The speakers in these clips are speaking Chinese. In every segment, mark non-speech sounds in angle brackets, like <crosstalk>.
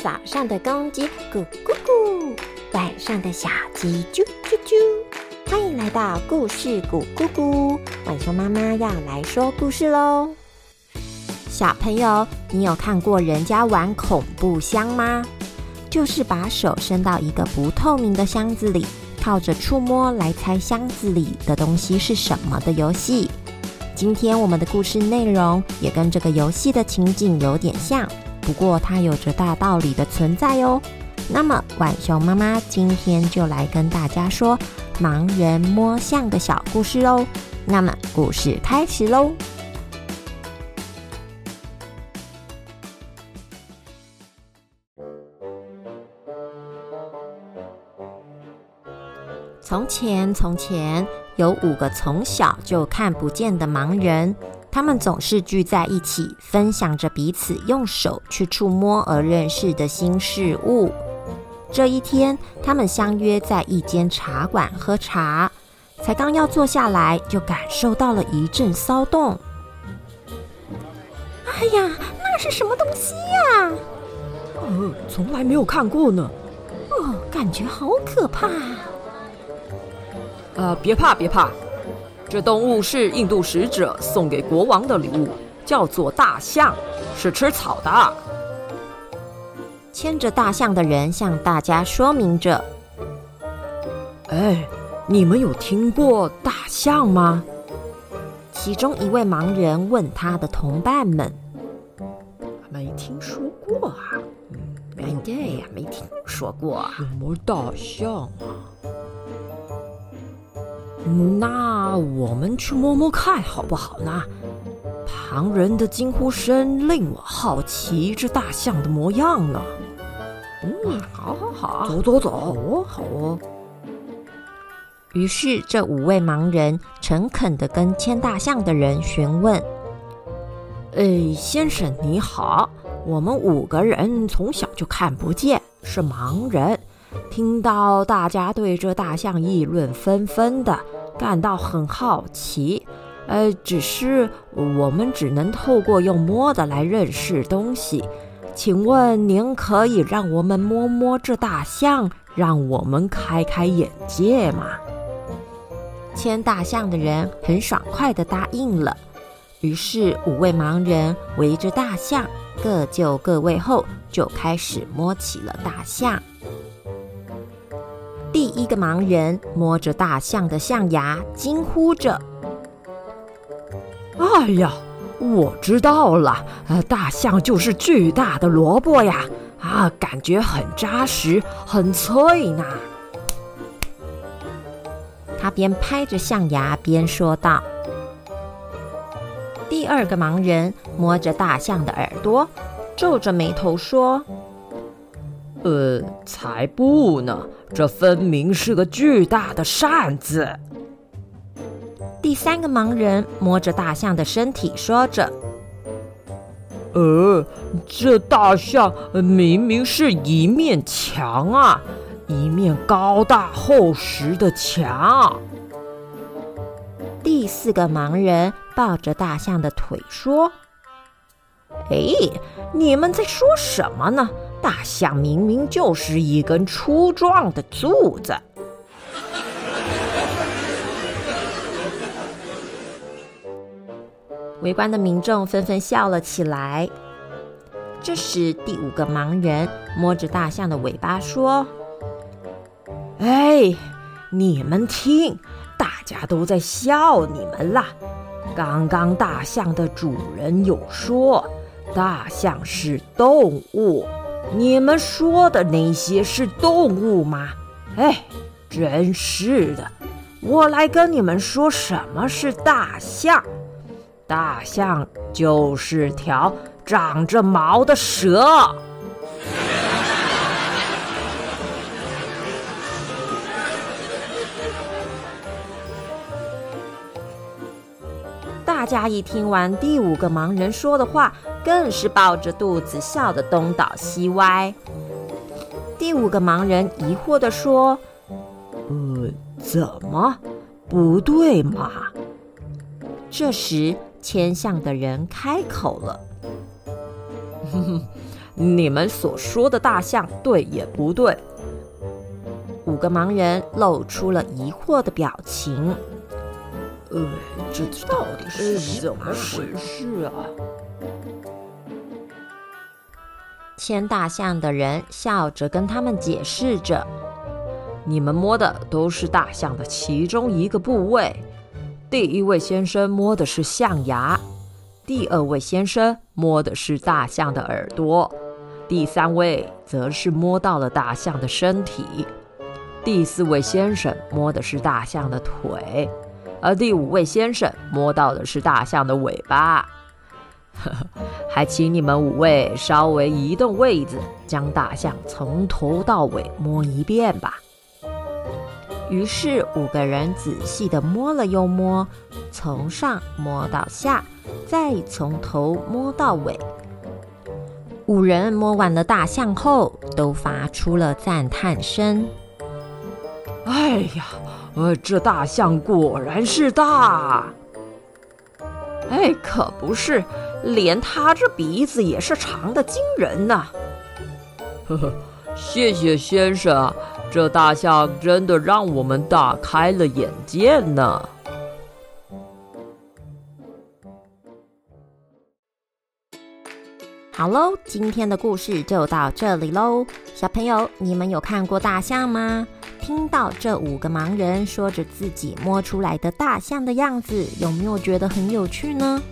早上的公鸡咕咕咕，晚上的小鸡啾啾啾。欢迎来到故事咕咕咕，晚熊妈妈要来说故事喽。小朋友，你有看过人家玩恐怖箱吗？就是把手伸到一个不透明的箱子里，靠着触摸来猜箱子里的东西是什么的游戏。今天我们的故事内容也跟这个游戏的情景有点像，不过它有着大道理的存在哦。那么，浣熊妈妈今天就来跟大家说盲人摸象的小故事喽。那么，故事开始喽。从前，从前有五个从小就看不见的盲人，他们总是聚在一起，分享着彼此用手去触摸而认识的新事物。这一天，他们相约在一间茶馆喝茶，才刚要坐下来，就感受到了一阵骚动。哎呀，那是什么东西呀？呃，从来没有看过呢。哦，感觉好可怕。呃，别怕别怕，这动物是印度使者送给国王的礼物，叫做大象，是吃草的。牵着大象的人向大家说明着：“哎，你们有听过大象吗？”其中一位盲人问他的同伴们：“没听说过啊？嗯，对呀，没听说过。啊什么大象啊？”那我们去摸摸看好不好呢？旁人的惊呼声令我好奇这大象的模样呢。嗯，好，好，好，走，走，走，哦，好哦。于是这五位盲人诚恳的跟牵大象的人询问：“哎，先生你好，我们五个人从小就看不见，是盲人。听到大家对这大象议论纷纷的。”感到很好奇，呃，只是我们只能透过用摸的来认识东西。请问您可以让我们摸摸这大象，让我们开开眼界吗？牵大象的人很爽快地答应了。于是五位盲人围着大象，各就各位后，就开始摸起了大象。第一个盲人摸着大象的象牙，惊呼着：“哎呀，我知道了，呃，大象就是巨大的萝卜呀！啊，感觉很扎实，很脆呢。”他边拍着象牙边说道。第二个盲人摸着大象的耳朵，皱着眉头说。呃，才不呢！这分明是个巨大的扇子。第三个盲人摸着大象的身体，说着：“呃，这大象明明是一面墙啊，一面高大厚实的墙。”第四个盲人抱着大象的腿说：“哎，你们在说什么呢？”大象明明就是一根粗壮的柱子。围观的民众纷纷笑了起来。这时，第五个盲人摸着大象的尾巴说：“哎，你们听，大家都在笑你们啦！刚刚大象的主人有说，大象是动物。”你们说的那些是动物吗？哎，真是的！我来跟你们说什么是大象。大象就是条长着毛的蛇。大家一听完第五个盲人说的话，更是抱着肚子笑得东倒西歪。第五个盲人疑惑地说：“呃，怎么不对嘛？”这时，牵象的人开口了：“ <laughs> 你们所说的大象对也不对？五个盲人露出了疑惑的表情。呃，这到底是怎么回事啊？牵大象的人笑着跟他们解释着：“你们摸的都是大象的其中一个部位。第一位先生摸的是象牙，第二位先生摸的是大象的耳朵，第三位则是摸到了大象的身体，第四位先生摸的是大象的腿，而第五位先生摸到的是大象的尾巴。”呵呵，还请你们五位稍微移动位子，将大象从头到尾摸一遍吧。于是五个人仔细的摸了又摸，从上摸到下，再从头摸到尾。五人摸完了大象后，都发出了赞叹声：“哎呀，呃，这大象果然是大！哎，可不是。”连他这鼻子也是长的惊人呐！呵呵，谢谢先生，这大象真的让我们大开了眼界呢。好喽，今天的故事就到这里喽。小朋友，你们有看过大象吗？听到这五个盲人说着自己摸出来的大象的样子，有没有觉得很有趣呢？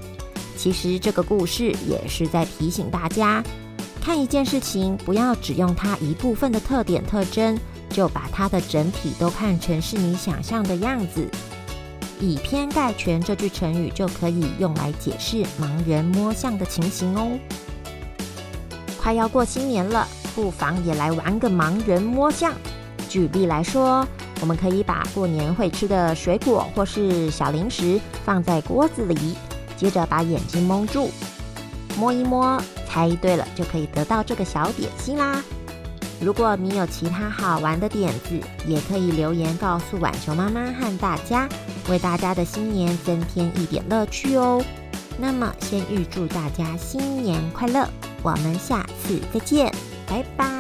其实这个故事也是在提醒大家，看一件事情不要只用它一部分的特点特征，就把它的整体都看成是你想象的样子。以偏概全这句成语就可以用来解释盲人摸象的情形哦。快要过新年了，不妨也来玩个盲人摸象。举例来说，我们可以把过年会吃的水果或是小零食放在锅子里。接着把眼睛蒙住，摸一摸，猜对了就可以得到这个小点心啦。如果你有其他好玩的点子，也可以留言告诉晚球妈妈和大家，为大家的新年增添一点乐趣哦。那么，先预祝大家新年快乐，我们下次再见，拜拜。